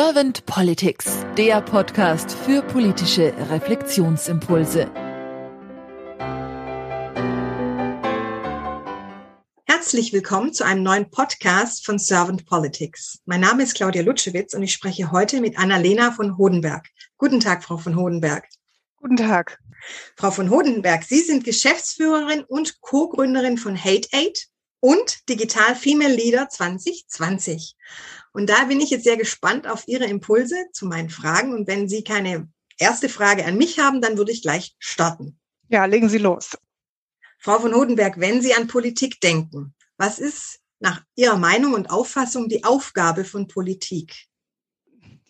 Servant Politics, der Podcast für politische Reflexionsimpulse. Herzlich willkommen zu einem neuen Podcast von Servant Politics. Mein Name ist Claudia Lutschewitz und ich spreche heute mit Annalena von Hodenberg. Guten Tag, Frau von Hodenberg. Guten Tag. Frau von Hodenberg, Sie sind Geschäftsführerin und Co-Gründerin von Hate Aid und Digital Female Leader 2020. Und da bin ich jetzt sehr gespannt auf Ihre Impulse zu meinen Fragen. Und wenn Sie keine erste Frage an mich haben, dann würde ich gleich starten. Ja, legen Sie los. Frau von Hodenberg, wenn Sie an Politik denken, was ist nach Ihrer Meinung und Auffassung die Aufgabe von Politik?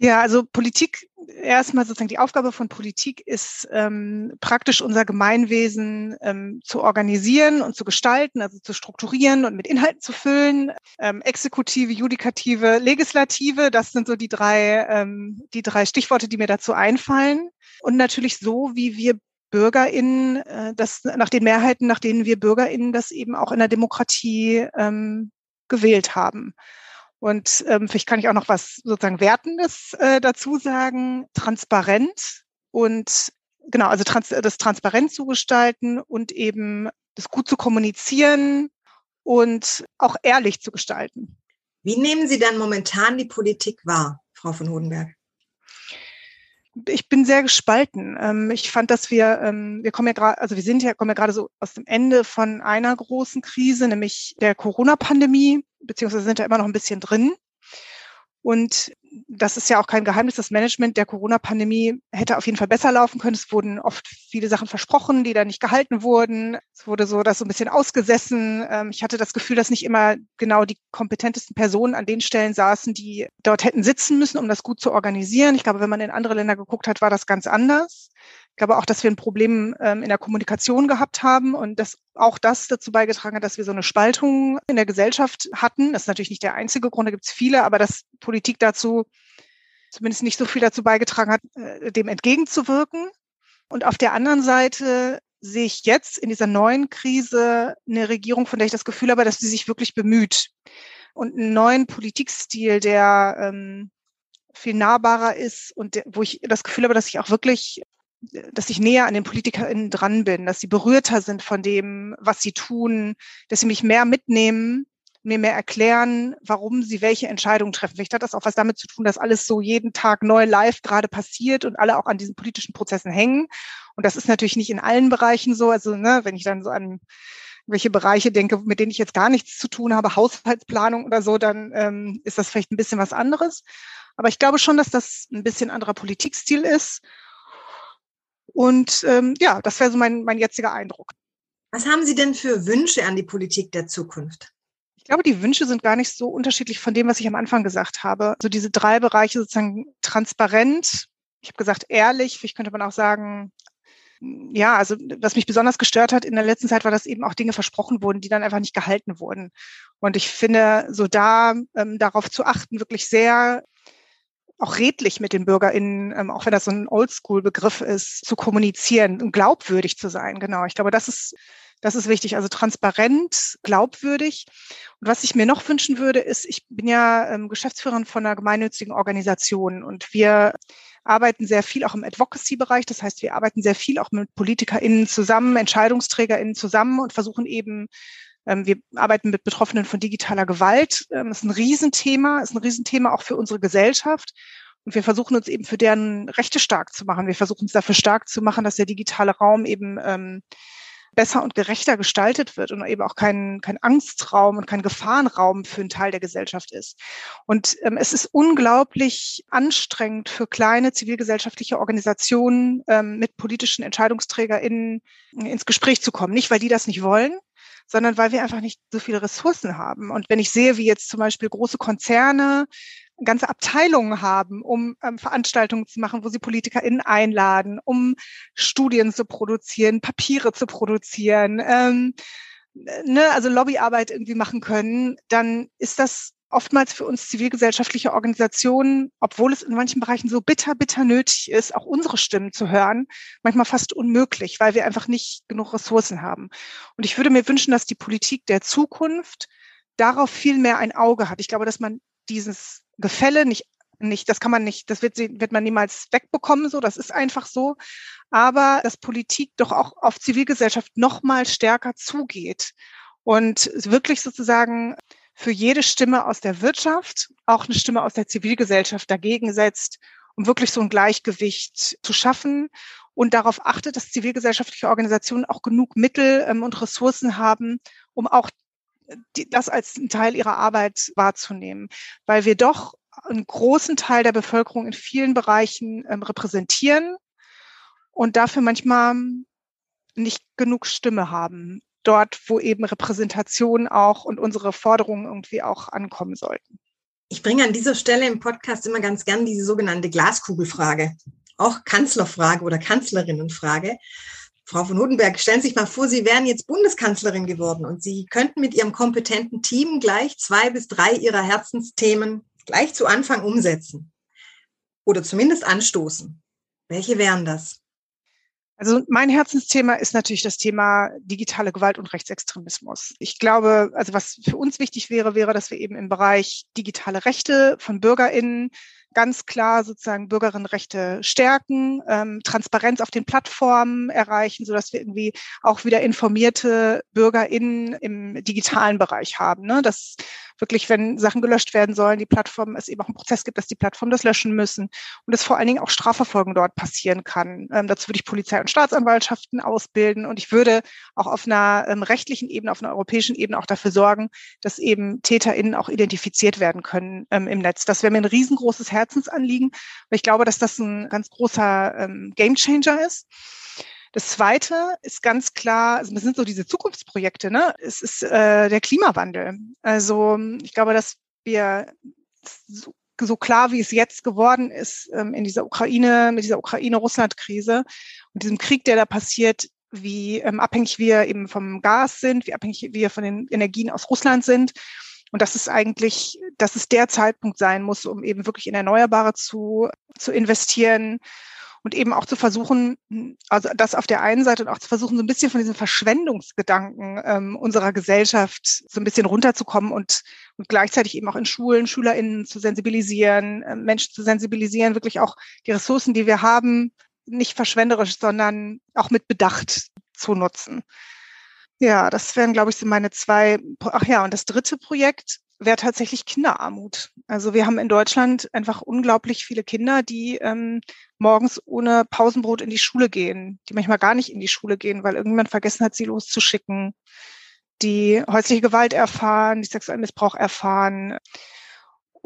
Ja, also Politik, erstmal sozusagen die Aufgabe von Politik ist ähm, praktisch unser Gemeinwesen ähm, zu organisieren und zu gestalten, also zu strukturieren und mit Inhalten zu füllen. Ähm, Exekutive, Judikative, Legislative, das sind so die drei, ähm, die drei Stichworte, die mir dazu einfallen. Und natürlich so, wie wir BürgerInnen, äh, das nach den Mehrheiten, nach denen wir BürgerInnen das eben auch in der Demokratie ähm, gewählt haben. Und ähm, vielleicht kann ich auch noch was sozusagen Wertendes äh, dazu sagen. Transparent und genau, also trans das transparent zu gestalten und eben das gut zu kommunizieren und auch ehrlich zu gestalten. Wie nehmen Sie dann momentan die Politik wahr, Frau von Hodenberg? ich bin sehr gespalten. Ähm, ich fand, dass wir, ähm, wir kommen ja gerade, also wir sind ja, kommen ja gerade so aus dem Ende von einer großen Krise, nämlich der Corona-Pandemie, beziehungsweise sind da immer noch ein bisschen drin. Und das ist ja auch kein Geheimnis. Das Management der Corona-Pandemie hätte auf jeden Fall besser laufen können. Es wurden oft viele Sachen versprochen, die da nicht gehalten wurden. Es wurde so das so ein bisschen ausgesessen. Ähm, ich hatte das Gefühl, dass nicht immer genau die kompetentesten Personen an den Stellen saßen, die dort hätten sitzen müssen, um das gut zu organisieren. Ich glaube, wenn man in andere Länder geguckt hat, war das ganz anders. Ich glaube auch, dass wir ein Problem ähm, in der Kommunikation gehabt haben und dass auch das dazu beigetragen hat, dass wir so eine Spaltung in der Gesellschaft hatten. Das ist natürlich nicht der einzige Grund, da gibt es viele, aber dass Politik dazu zumindest nicht so viel dazu beigetragen hat, äh, dem entgegenzuwirken. Und auf der anderen Seite sehe ich jetzt in dieser neuen Krise eine Regierung, von der ich das Gefühl habe, dass sie sich wirklich bemüht und einen neuen Politikstil, der ähm, viel nahbarer ist und der, wo ich das Gefühl habe, dass ich auch wirklich dass ich näher an den PolitikerInnen dran bin, dass sie berührter sind von dem, was sie tun, dass sie mich mehr mitnehmen, mir mehr erklären, warum sie welche Entscheidungen treffen. Vielleicht hat das auch was damit zu tun, dass alles so jeden Tag neu live gerade passiert und alle auch an diesen politischen Prozessen hängen. Und das ist natürlich nicht in allen Bereichen so. Also, ne, wenn ich dann so an welche Bereiche denke, mit denen ich jetzt gar nichts zu tun habe, Haushaltsplanung oder so, dann ähm, ist das vielleicht ein bisschen was anderes. Aber ich glaube schon, dass das ein bisschen anderer Politikstil ist und ähm, ja, das wäre so mein, mein jetziger Eindruck. Was haben Sie denn für Wünsche an die Politik der Zukunft? Ich glaube, die Wünsche sind gar nicht so unterschiedlich von dem, was ich am Anfang gesagt habe. Also diese drei Bereiche sozusagen transparent. Ich habe gesagt ehrlich. Vielleicht könnte man auch sagen, ja, also was mich besonders gestört hat in der letzten Zeit war, dass eben auch Dinge versprochen wurden, die dann einfach nicht gehalten wurden. Und ich finde, so da ähm, darauf zu achten, wirklich sehr auch redlich mit den BürgerInnen, ähm, auch wenn das so ein Oldschool-Begriff ist, zu kommunizieren und glaubwürdig zu sein. Genau. Ich glaube, das ist, das ist wichtig. Also transparent, glaubwürdig. Und was ich mir noch wünschen würde, ist, ich bin ja ähm, Geschäftsführerin von einer gemeinnützigen Organisation und wir arbeiten sehr viel auch im Advocacy-Bereich. Das heißt, wir arbeiten sehr viel auch mit PolitikerInnen zusammen, EntscheidungsträgerInnen zusammen und versuchen eben wir arbeiten mit Betroffenen von digitaler Gewalt. Das ähm, ist ein Riesenthema, ist ein Riesenthema auch für unsere Gesellschaft. Und wir versuchen uns eben für deren Rechte stark zu machen. Wir versuchen uns dafür stark zu machen, dass der digitale Raum eben ähm, besser und gerechter gestaltet wird und eben auch kein, kein Angstraum und kein Gefahrenraum für einen Teil der Gesellschaft ist. Und ähm, es ist unglaublich anstrengend für kleine zivilgesellschaftliche Organisationen ähm, mit politischen EntscheidungsträgerInnen ins Gespräch zu kommen. Nicht, weil die das nicht wollen, sondern weil wir einfach nicht so viele Ressourcen haben. Und wenn ich sehe, wie jetzt zum Beispiel große Konzerne ganze Abteilungen haben, um ähm, Veranstaltungen zu machen, wo sie PolitikerInnen einladen, um Studien zu produzieren, Papiere zu produzieren, ähm, ne, also Lobbyarbeit irgendwie machen können, dann ist das oftmals für uns zivilgesellschaftliche Organisationen, obwohl es in manchen Bereichen so bitter, bitter nötig ist, auch unsere Stimmen zu hören, manchmal fast unmöglich, weil wir einfach nicht genug Ressourcen haben. Und ich würde mir wünschen, dass die Politik der Zukunft darauf viel mehr ein Auge hat. Ich glaube, dass man dieses Gefälle nicht nicht, das kann man nicht, das wird, wird man niemals wegbekommen, so, das ist einfach so. Aber dass Politik doch auch auf Zivilgesellschaft noch mal stärker zugeht und wirklich sozusagen für jede Stimme aus der Wirtschaft auch eine Stimme aus der Zivilgesellschaft dagegen setzt, um wirklich so ein Gleichgewicht zu schaffen und darauf achtet, dass zivilgesellschaftliche Organisationen auch genug Mittel ähm, und Ressourcen haben, um auch die, das als einen Teil ihrer Arbeit wahrzunehmen, weil wir doch einen großen Teil der Bevölkerung in vielen Bereichen ähm, repräsentieren und dafür manchmal nicht genug Stimme haben. Dort, wo eben Repräsentation auch und unsere Forderungen irgendwie auch ankommen sollten. Ich bringe an dieser Stelle im Podcast immer ganz gern diese sogenannte Glaskugelfrage, auch Kanzlerfrage oder Kanzlerinnenfrage. Frau von Hodenberg, stellen Sie sich mal vor, Sie wären jetzt Bundeskanzlerin geworden und Sie könnten mit Ihrem kompetenten Team gleich zwei bis drei Ihrer Herzensthemen gleich zu Anfang umsetzen oder zumindest anstoßen. Welche wären das? Also mein Herzensthema ist natürlich das Thema digitale Gewalt und Rechtsextremismus. Ich glaube, also was für uns wichtig wäre, wäre, dass wir eben im Bereich digitale Rechte von BürgerInnen ganz klar sozusagen Bürgerinnenrechte stärken, ähm, Transparenz auf den Plattformen erreichen, so dass wir irgendwie auch wieder informierte BürgerInnen im digitalen Bereich haben. Ne? Dass wirklich, wenn Sachen gelöscht werden sollen, die Plattform es eben auch einen Prozess gibt, dass die Plattformen das löschen müssen und dass vor allen Dingen auch Strafverfolgung dort passieren kann. Ähm, dazu würde ich Polizei und Staatsanwaltschaften ausbilden und ich würde auch auf einer ähm, rechtlichen Ebene, auf einer europäischen Ebene auch dafür sorgen, dass eben TäterInnen auch identifiziert werden können ähm, im Netz. Das wäre mir ein riesengroßes Herzensanliegen, weil ich glaube, dass das ein ganz großer ähm, Gamechanger ist. Das Zweite ist ganz klar, also das sind so diese Zukunftsprojekte, ne? Es ist äh, der Klimawandel. Also ich glaube, dass wir so, so klar, wie es jetzt geworden ist, ähm, in dieser Ukraine, mit dieser Ukraine-Russland-Krise und diesem Krieg, der da passiert, wie ähm, abhängig wir eben vom Gas sind, wie abhängig wir von den Energien aus Russland sind. Und das ist eigentlich, dass es der Zeitpunkt sein muss, um eben wirklich in Erneuerbare zu, zu investieren und eben auch zu versuchen, also das auf der einen Seite und auch zu versuchen, so ein bisschen von diesen Verschwendungsgedanken ähm, unserer Gesellschaft so ein bisschen runterzukommen und, und gleichzeitig eben auch in Schulen SchülerInnen zu sensibilisieren, äh, Menschen zu sensibilisieren, wirklich auch die Ressourcen, die wir haben, nicht verschwenderisch, sondern auch mit Bedacht zu nutzen. Ja, das wären, glaube ich, so meine zwei. Ach ja, und das dritte Projekt wäre tatsächlich Kinderarmut. Also wir haben in Deutschland einfach unglaublich viele Kinder, die ähm, morgens ohne Pausenbrot in die Schule gehen, die manchmal gar nicht in die Schule gehen, weil irgendjemand vergessen hat, sie loszuschicken, die häusliche Gewalt erfahren, die sexuellen Missbrauch erfahren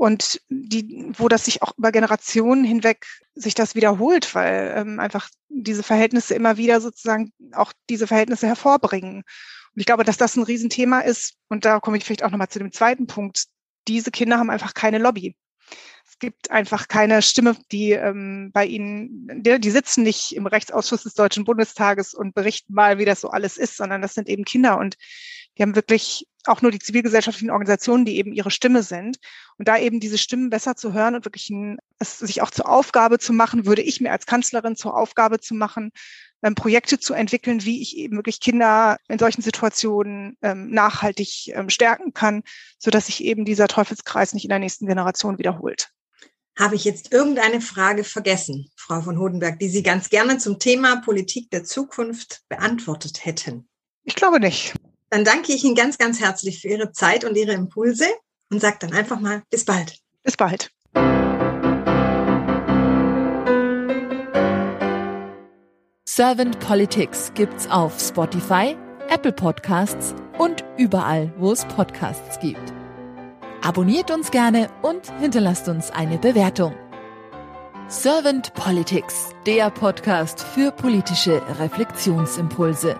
und die, wo das sich auch über Generationen hinweg sich das wiederholt, weil ähm, einfach diese Verhältnisse immer wieder sozusagen auch diese Verhältnisse hervorbringen. Und ich glaube, dass das ein Riesenthema ist. Und da komme ich vielleicht auch nochmal zu dem zweiten Punkt. Diese Kinder haben einfach keine Lobby. Es gibt einfach keine Stimme, die ähm, bei ihnen, die, die sitzen nicht im Rechtsausschuss des Deutschen Bundestages und berichten mal, wie das so alles ist, sondern das sind eben Kinder und die haben wirklich auch nur die zivilgesellschaftlichen Organisationen, die eben ihre Stimme sind. Und da eben diese Stimmen besser zu hören und wirklich ein, es sich auch zur Aufgabe zu machen, würde ich mir als Kanzlerin zur Aufgabe zu machen, ähm, Projekte zu entwickeln, wie ich eben wirklich Kinder in solchen Situationen ähm, nachhaltig ähm, stärken kann, so dass sich eben dieser Teufelskreis nicht in der nächsten Generation wiederholt. Habe ich jetzt irgendeine Frage vergessen, Frau von Hodenberg, die Sie ganz gerne zum Thema Politik der Zukunft beantwortet hätten? Ich glaube nicht. Dann danke ich Ihnen ganz, ganz herzlich für Ihre Zeit und Ihre Impulse und sage dann einfach mal bis bald. Bis bald. Servant Politics gibt's auf Spotify, Apple Podcasts und überall, wo es Podcasts gibt. Abonniert uns gerne und hinterlasst uns eine Bewertung. Servant Politics, der Podcast für politische Reflexionsimpulse.